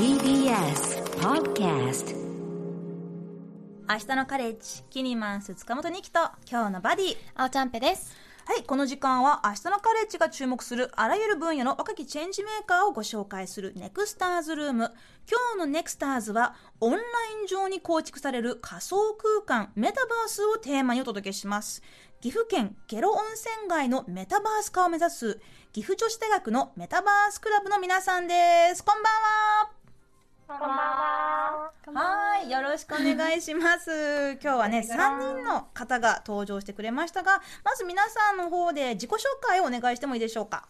TBS Podcast 明日のカレッジキニマンス塚本二希と今日のバディ。あおちゃんぺです。はいこの時間は明日のカレッジが注目するあらゆる分野の若きチェンジメーカーをご紹介するネクスターズルーム。今日のネクスターズはオンライン上に構築される仮想空間メタバースをテーマにお届けします。岐阜県下呂温泉街のメタバース化を目指す岐阜女子大学のメタバースクラブの皆さんです。こんばんはこんばんは。はい、よろしくお願いします。今日はね、3人の方が登場してくれましたが、まず皆さんの方で自己紹介をお願いしてもいいでしょうか？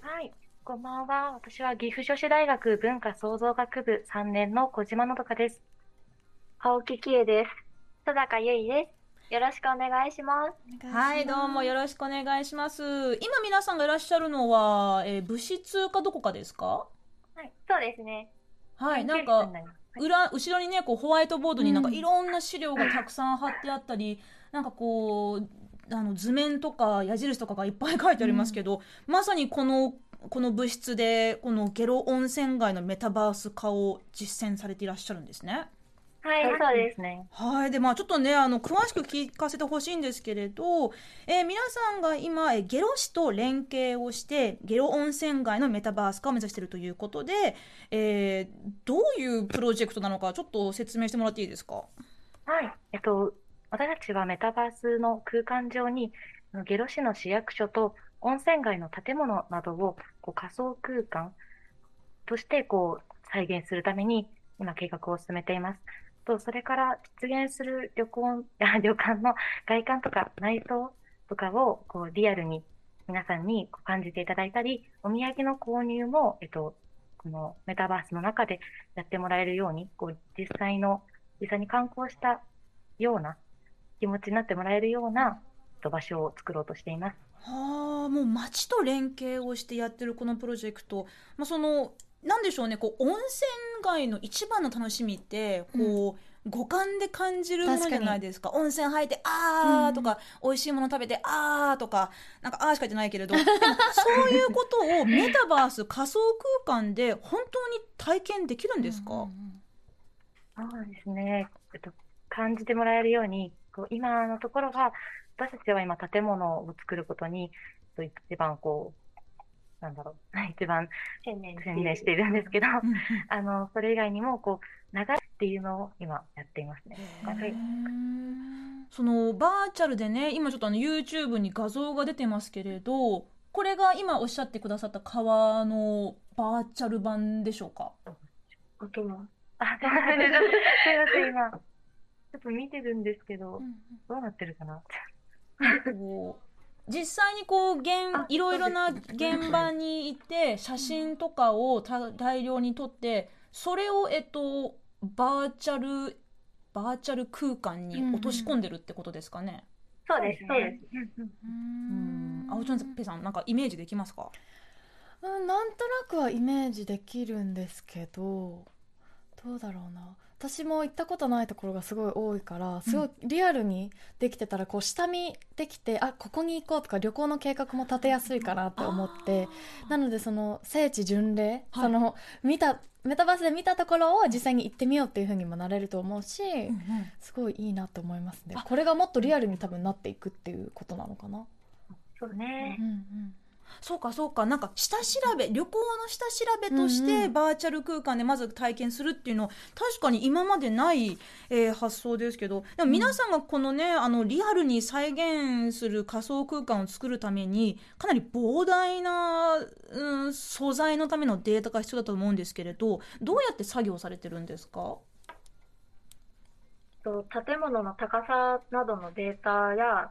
はい、こんばんは。私は岐阜女子大学文化創造学部3年の小島のどかです。青木喜恵です。戸高ゆいです。よろしくお願いします。はい、どうもよろしくお願いします。今皆さんがいらっしゃるのは、えー部室かどこかですか？はい、そうですね。はい、なんか裏、後ろにね、こうホワイトボードになんかうん。いろんな資料がたくさん貼ってあったり、なんかこう、あの図面とか矢印とかがいっぱい書いてありますけど、まさにこの、この物質で、このゲロ温泉街のメタバース化を実践されていらっしゃるんですね。はい、そうですね。はい。で、まあちょっとね、あの、詳しく聞かせてほしいんですけれど、えー皆さんが今、えーゲロ市と連携をして、ゲロ温泉街のメタバース化を目指しているということで、えーどういうプロジェクトなのか、ちょっと説明してもらっていいですか？はい、えっと、私たちはメタバースの空間上に、ゲロ市の市役所と温泉街の建物などをこう仮想空間としてこう再現するために今計画を進めています。と、それから出現する旅行、あ旅館の外観とか内装とかをこうリアルに皆さんにこう感じていただいたり、お土産の購入も、えっと、このメタバースの中でやってもらえるように、こう実際の実際に観光したような気持ちになってもらえるようなえっと場所を作ろうとしています。はあ、もう町と連携をしてやってるこのプロジェクト。まあ、その、なんでしょうね、こう、温泉街の一番の楽しみって、こう、五感で感じるものじゃないですか。温泉入って、あーとか、美味しいもの食べて、あーとか、なんか、あーしか言ってないけれど、でもそういうことをメタバース、仮想空間で本当に体験できるんですか、そうですね。えっと、感じてもらえるように、こう今のところは、私たちは今建物を作ることに、えっと一番こう、なんだろう、一番専念しているんですけど、うんうん。あの、それ以外にも、こう、流れっていうのを今やっていますね。はい。そのバーチャルでね今ちょっとあの YouTube に画像が出てますけれどこれが今おっしゃってくださった川のバーチャル版でしょうか？音も。あ、す。いません、ちょっとすいません、今。ちょっと見てるんですけど、どうなってるかな？実際にこう現いろいろな現場に行って写真とかをた大量に撮ってそれをえっとバーチャルバーチャル空間に落とし込んでるってことですかね？そうです、そうです。うん。青ちゃんぺさんなんかイメージできますか？うん、なんとなくはイメージできるんですけどどうだろうな。私も行ったことないところがすごい多いからすごいリアルにできてたらこう下見できてあここに行こうとか旅行の計画も立てやすいかなって思って。なのでその聖地巡礼、はい。その見たメタバースで見たところを実際に行ってみようっていう風にもなれると思うし、うんうん。すごいいいなと思いますね。これがもっとリアルに多分なっていくっていうことなのかな、そうね。う。んうんそうかそうか。なんか下調べ旅行の下調べとしうんてうん。バーチャル空間でまず体験するっていうの確かに今までない、えー発想ですけど。でも皆さんがこのね、あのリアルに再現する仮想空間を作るためにかなり膨大な、うん、素材のためのデータが必要だと思うんですけれどどうやって作業されてるんですか？と建物の高さなどのデータや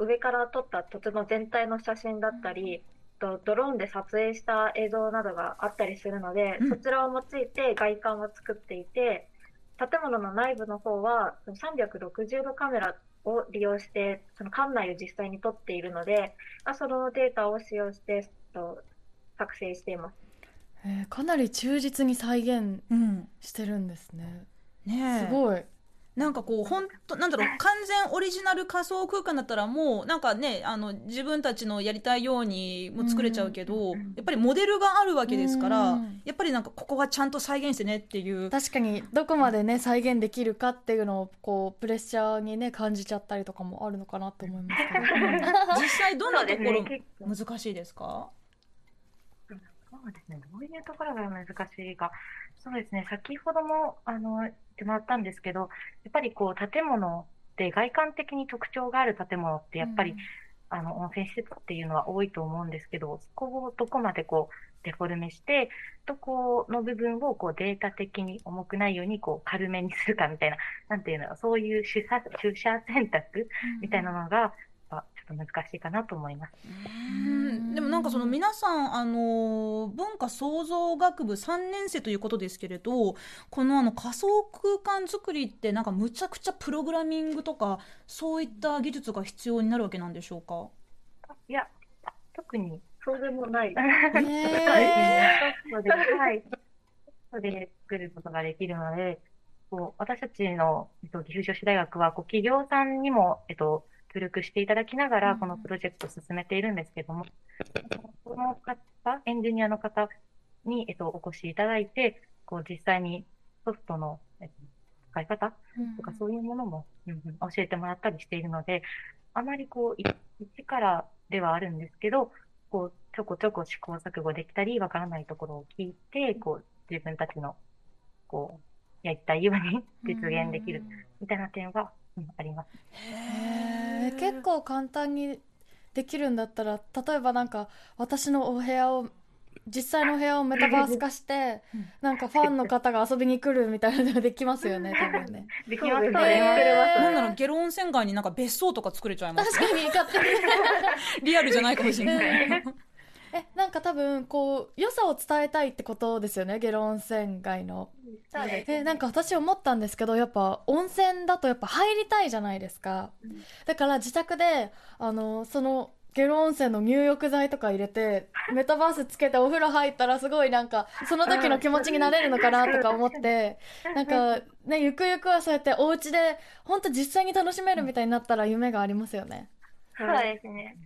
上から撮った土地の全体の写真だったり、とドローンで撮影した映像などがあったりするので、うんそちらを用いて外観を作っていて建物の内部の方はその360度カメラを利用してその館内を実際に撮っているのであそのデータを使用してと作成しています。えーかなり忠実に再現うんしてるんですね。ねえすごい。なんかこう本当なんだろう 完全オリジナル仮想空間だったらもうなんかねあの自分たちのやりたいようにも作れちゃうけど、やっぱりモデルがあるわけですから、うんやっぱりなんかここはちゃんと再現してねっていう。確かにどこまでね再現できるかっていうのをこうプレッシャーにね感じちゃったりとかもあるのかなと思いますけど。実際どんなところ難しいですか？そうですね。どういうところが難しいか。そうですね。先ほども、あの、言ってもらったんですけど、やっぱりこう、建物って外観的に特徴がある建物って、やっぱり、あの、温泉施設っていうのは多いと思うんですけど、そこをどこまでこう、デフォルメして、どこの部分をこう、データ的に重くないように、こう、軽めにするかみたいな、なんていうの、そういう取捨、取捨選択みたいなのが、難しいかなと思います。うん。でもなんかその皆さんあの文化創造学部3年生ということですけれどこのあの仮想空間作りってなんかむちゃくちゃプログラミングとかそういった技術が必要になるわけなんでしょうか？いや、特にそうでもない。ねソフトで、はい。で作ることができるので、こう私たちの、えっと、岐阜女子大学は、こう企業さんにも、えっと、協力していただきながら、うん。このプロジェクトを進めているんですけども、この方、エンジニアの方に、えっと、お越しいただいて、こう実際にソフトの、えっと、使い方とかそういうものも、うんうん教えてもらったりしているので、あまりこう、い一からではあるんですけど、こう、ちょこちょこ試行錯誤できたり、わからないところを聞いて、こう、自分たちの、こう、やりたいように実現できる、みたいな点は、うんあります。へー結構簡単にできるんだったら例えばなんか私のお部屋を実際のお部屋をメタバース化してうん。なんかファンの方が遊びに来るみたいなのができますよね 多分ね。できますね。なんならゲロ温泉街になんか別荘とか作れちゃいます。確かに勝手に。リアルじゃないかもしれない。え なんか多分こう良さを伝えたいってことですよねゲロ温泉街のそうですえなんか私思ったんですけどやっぱ温泉だとやっぱ入りたいじゃないですかだから自宅であのそのゲロ温泉の入浴剤とか入れてメタバースつけてお風呂入ったらすごいなんかその時の気持ちになれるのかなとか思ってなんかねゆくゆくはそうやってお家で本当実際に楽しめるみたいになったら夢がありますよね。そうですね。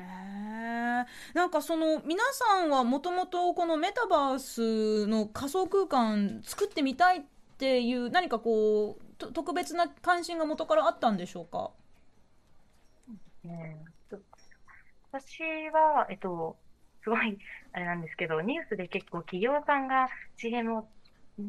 へー。なんかその皆さんはもともとこのメタバースの仮想空間作ってみたいっていう何かこう特別な関心が元からあったんでしょうか？ねえ私は、えっと、すごい、あれなんですけど、ニュースで結構企業さんが CM を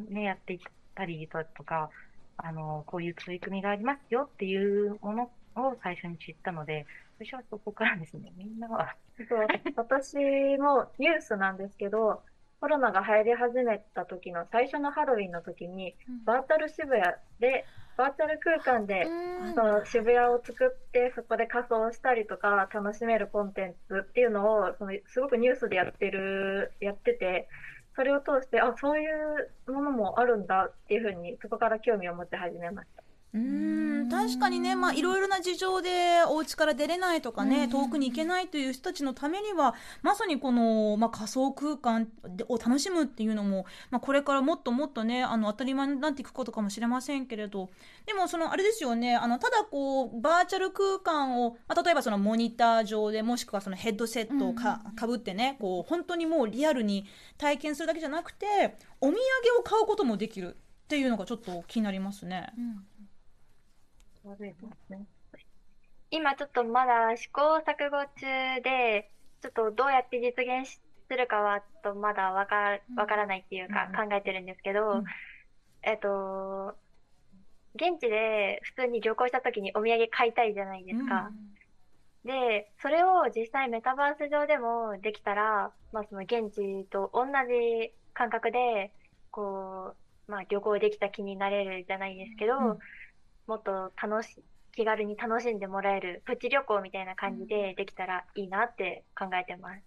ね、やっていたりとか、あの、こういう取り組みがありますよっていうものを最初に知ったので、最初はそこからですね、みんなは、そう私もニュースなんですけど、コロナが流行り始めた時の最初のハロウィンの時に、バーチャル渋谷で、バーチャル空間で、その渋谷を作って、そこで仮装したりとか、楽しめるコンテンツっていうのを、そのすごくニュースでやってる、やってて、それを通して、あ、そういうものもあるんだっていうふうに、そこから興味を持って始めました。うーん確かにね、まあ、いろいろな事情でお家から出れないとかね、遠くに行けないという人たちのためにはまさにこの、まあ、仮想空間でを楽しむっていうのも、まあ、これからもっともっとねあの当たり前になっていくことかもしれませんけれどでもそのあれですよねあのただこうバーチャル空間を、まあ、例えばそのモニター上でもしくはそのヘッドセットをか,、かぶってねこう本当にもうリアルに体験するだけじゃなくてお土産を買うこともできるっていうのがちょっと気になりますね。そうですね。今ちょっとまだ試行錯誤中で、ちょっとどうやって実現しするかはとまだわかわからないっていうかうん。考えてるんですけど、うん。えっと、現地で普通に旅行した時にお土産買いたいじゃないですか。で、それを実際メタバース上でもできたら、まあその現地と同じ感覚で、こう、まあ旅行できた気になれるじゃないですけど、うんもっと楽し、気軽に楽しんでもらえるプチ旅行みたいな感じでできたらいいなって考えてます。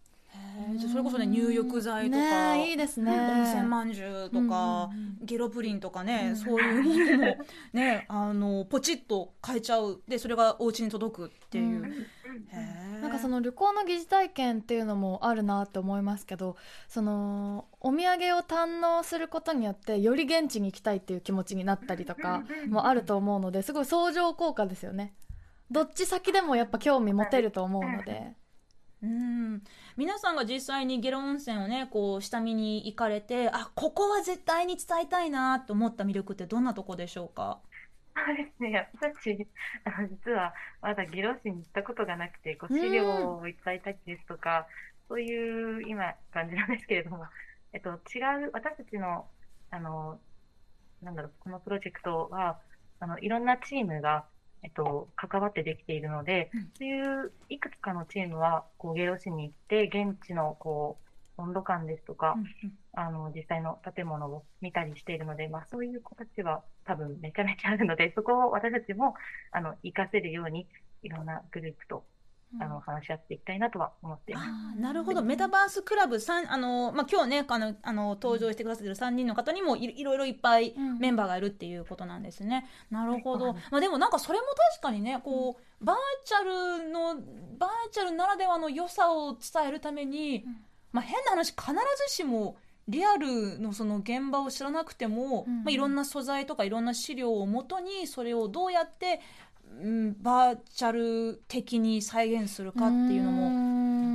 じゃあそれこそね入浴剤とか、ねいいですね。温泉まんじゅうとか、うんうんうん。ゲロプリンとかね、うん。そういうものもね あのポチッと買えちゃう。でそれがお家に届くっていう、うんへえかその旅行の疑似体験っていうのもあるなって思いますけどそのお土産を堪能することによってより現地に行きたいっていう気持ちになったりとかもあると思うのですごい相乗効果ですよね。どっち先でもやっぱ興味持てると思うので。うん。皆さんが実際に下呂温泉をねこう下見に行かれてあここは絶対に伝えたいなと思った魅力ってどんなとこでしょうか？そうですね。私、あの、実は、まだ下呂市に行ったことがなくて、こう、資料をいただいたりですとか、そういう今、感じなんですけれども、えっと、違う、私たちの、あの、なんだろう、このプロジェクトは、あの、いろんなチームが、えっと、関わってできているので、うんそういういくつかのチームは、こう、下呂市に行って、現地の、こう、温度感ですとか、あの、実際の建物を見たりしているので、まあそういう子たちは多分めちゃめちゃあるので、そこを私たちも、あの、活かせるように、いろんなグループと、あの、話し合っていきたいなとは思っています。なるほど。メタバースクラブさんあの、まあ、今日ねあのあの登場してくださってる3人の方にもいいろいろいっぱいうん。メンバーがいるっていうことなんですね。なるほど、はいまあ、でもなんかそれも確かにねこうバーチャルのバーチャルならではの良さを伝えるために、うんまあ、変な話必ずしもリアルのその現場を知らなくても、うんまあ、いろんな素材とかいろんな資料をもとにそれをどうやって、うん、バーチャル的に再現するかっていうのも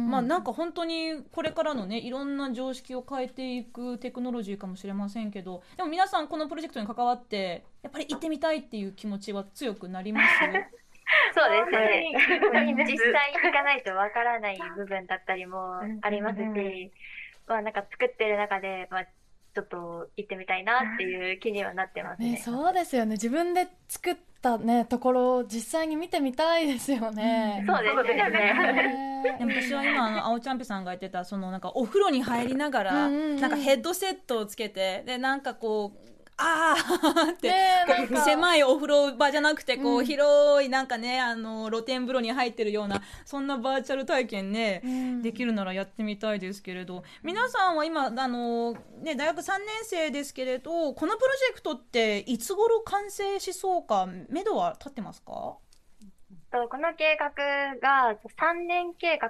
まあなんか本当にこれからのねいろんな常識を変えていくテクノロジーかもしれませんけどでも皆さんこのプロジェクトに関わってやっぱり行ってみたいっていう気持ちは強くなります？そうですね。実際行かないとわからない部分だったりもありますうんうんし、まあなんか作ってる中で、まあちょっと行ってみたいなっていう気にはなってますね。ね、そうですよね自分で作ったねところを実際に見てみたいですよね。そうですね。ねでも 私は今あの青ちゃんぴさんが言ってたそのなんかお風呂に入りながらうんうんうんなんかヘッドセットをつけてでなんかこうあーって、狭いお風呂場じゃなくてこう、うん。広いなんかねあの露天風呂に入ってるようなそんなバーチャル体験ね、うん。できるならやってみたいですけれど。皆さんは今あの、ね、大学3年生ですけれどこのプロジェクトっていつ頃完成しそうか目処は立ってますか？とこの計画が3年計画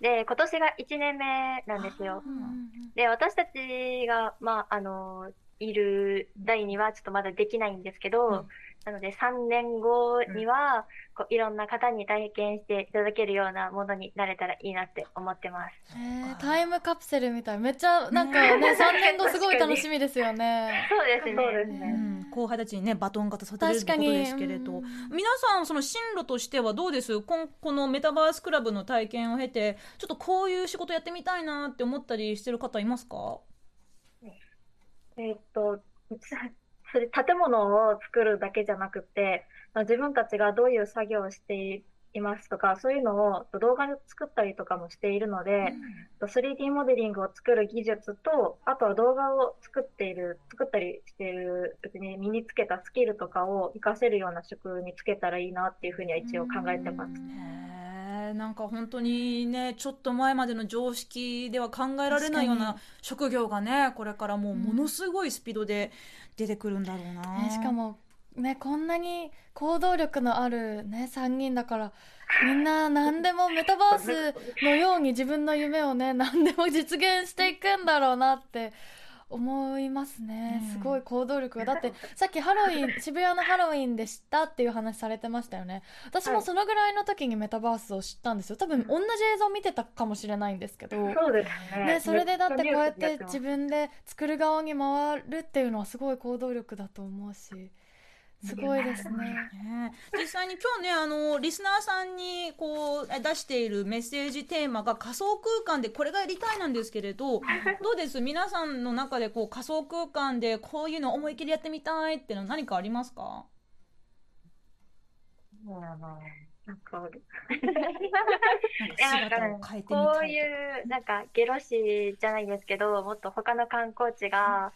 で、今年が1年目なんですよ。で、私たちが、まあ、あの、いる代にはちょっとまだできないんですけど、うん。なので3年後には、こういろんな方に体験していただけるようなものになれたらいいなって思ってます。タイムカプセルみたい。めっちゃなんかね 3年後すごい楽しみですよね。そうですね。そうですうね。ん、後輩たちにねバトンが渡されるってことですけれど、うん。皆さんその進路としてはどうです？こんこのメタバースクラブの体験を経てちょっとこういう仕事やってみたいなって思ったりしてる方いますか？えーっと、それ建物を作るだけじゃなくて、自分たちがどういう作業をしていますとか、そういうのを動画で作ったりとかもしているので、3D モデリングを作る技術と、あとは動画を作っている、作ったりしているうちに身につけたスキルとかを活かせるような職につけたらいいなっていうふうには一応考えてます。へえなんか本当にねちょっと前までの常識では考えられないような職業がねこれからもうものすごいスピードで出てくるんだろうな、ね、しかもねこんなに行動力のあるね3人だからみんな何でもメタバースのように自分の夢をね何でも実現していくんだろうなって思いますね。うん。すごい行動力が。だってさっきハロウィン渋谷のハロウィンで知ったっていう話されてましたよね。私もそのぐらいの時にメタバースを知ったんですよ。多分同じ映像見てたかもしれないんですけど。そうですね。ね、それでだってこうやって自自分で作る側に回るっていうのはすごい行動力だと思うしすごいですね。ね実際に今日ねあのリスナーさんにこうえ出しているメッセージテーマが仮想空間でこれがやりたいなんですけれどどうです？皆さんの中でこう仮想空間でこういうの思い切りやってみたいっていうの何かありますか？そうだな。なんかこういう、なんか、ゲロ市じゃないですけど、もっと他の観光地が、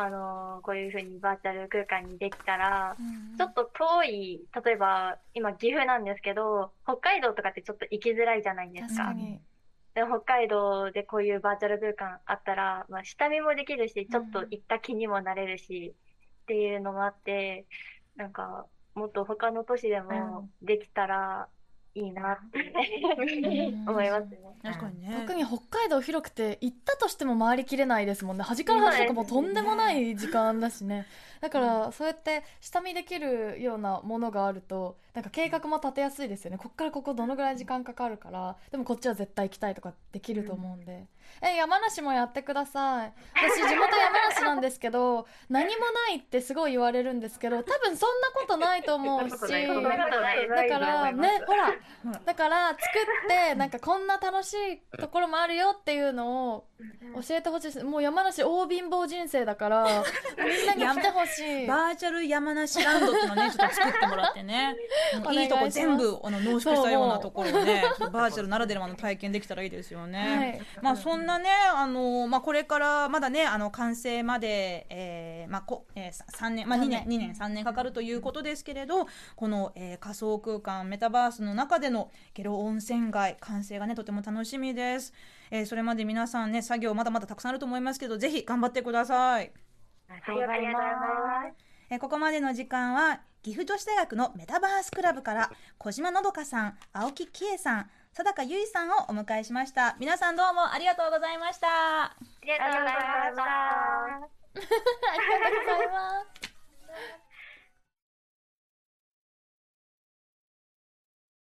あのーこういうふうにバーチャル空間にできたら、ちょっと遠い、例えば、今岐阜なんですけど、北海道とかってちょっと行きづらいじゃないですか。で北海道でこういうバーチャル空間あったら、まあ、下見もできるし、ちょっと行った気にもなれるし、っていうのもあって、なんか、もっと他の都市でもできたらいいな。ってん。思いますね。確かにね。特に北海道広くて行ったとしても回りきれないですもんね。端から端とかもうとんでもない時間だしね。だからそうやって下見できるようなものがあるとなんか計画も立てやすいですよね。こっからここどのぐらい時間かかるからでもこっちは絶対行きたいとかできると思うんで、え山梨もやってください私地元山梨なんですけど何もないってすごい言われるんですけど多分そんなことないと思うしだからねほらだから作ってなんかこんな楽しいところもあるよっていうのを教えてほしい。ですもう山梨大貧乏人生だからみんなに来てほしい。バーチャル山梨ランドっていうのをねちょっと作ってもらってね。いいいとこ全部あの濃縮したようなところをバーチャルならではの体験できたらいいですよね。はい。まあそんなねあのまあこれからまだねあの完成まで、えーまあこえー、さ三年まあ二年三二年三年かかるということですけれどこの、えー仮想空間メタバースの中でのゲロ温泉街完成がねとても楽しみです。えーそれまで皆さんね作業まだまだたくさんあると思いますけどぜひ頑張ってください。ありがとうございます。えーここまでの時間は岐阜女子大学のメタバースクラブから小島のどかさん青木喜恵さん佐高由衣さんをお迎えしました。皆さんどうもありがとうございました。ありがとうございました。ありがとうございま す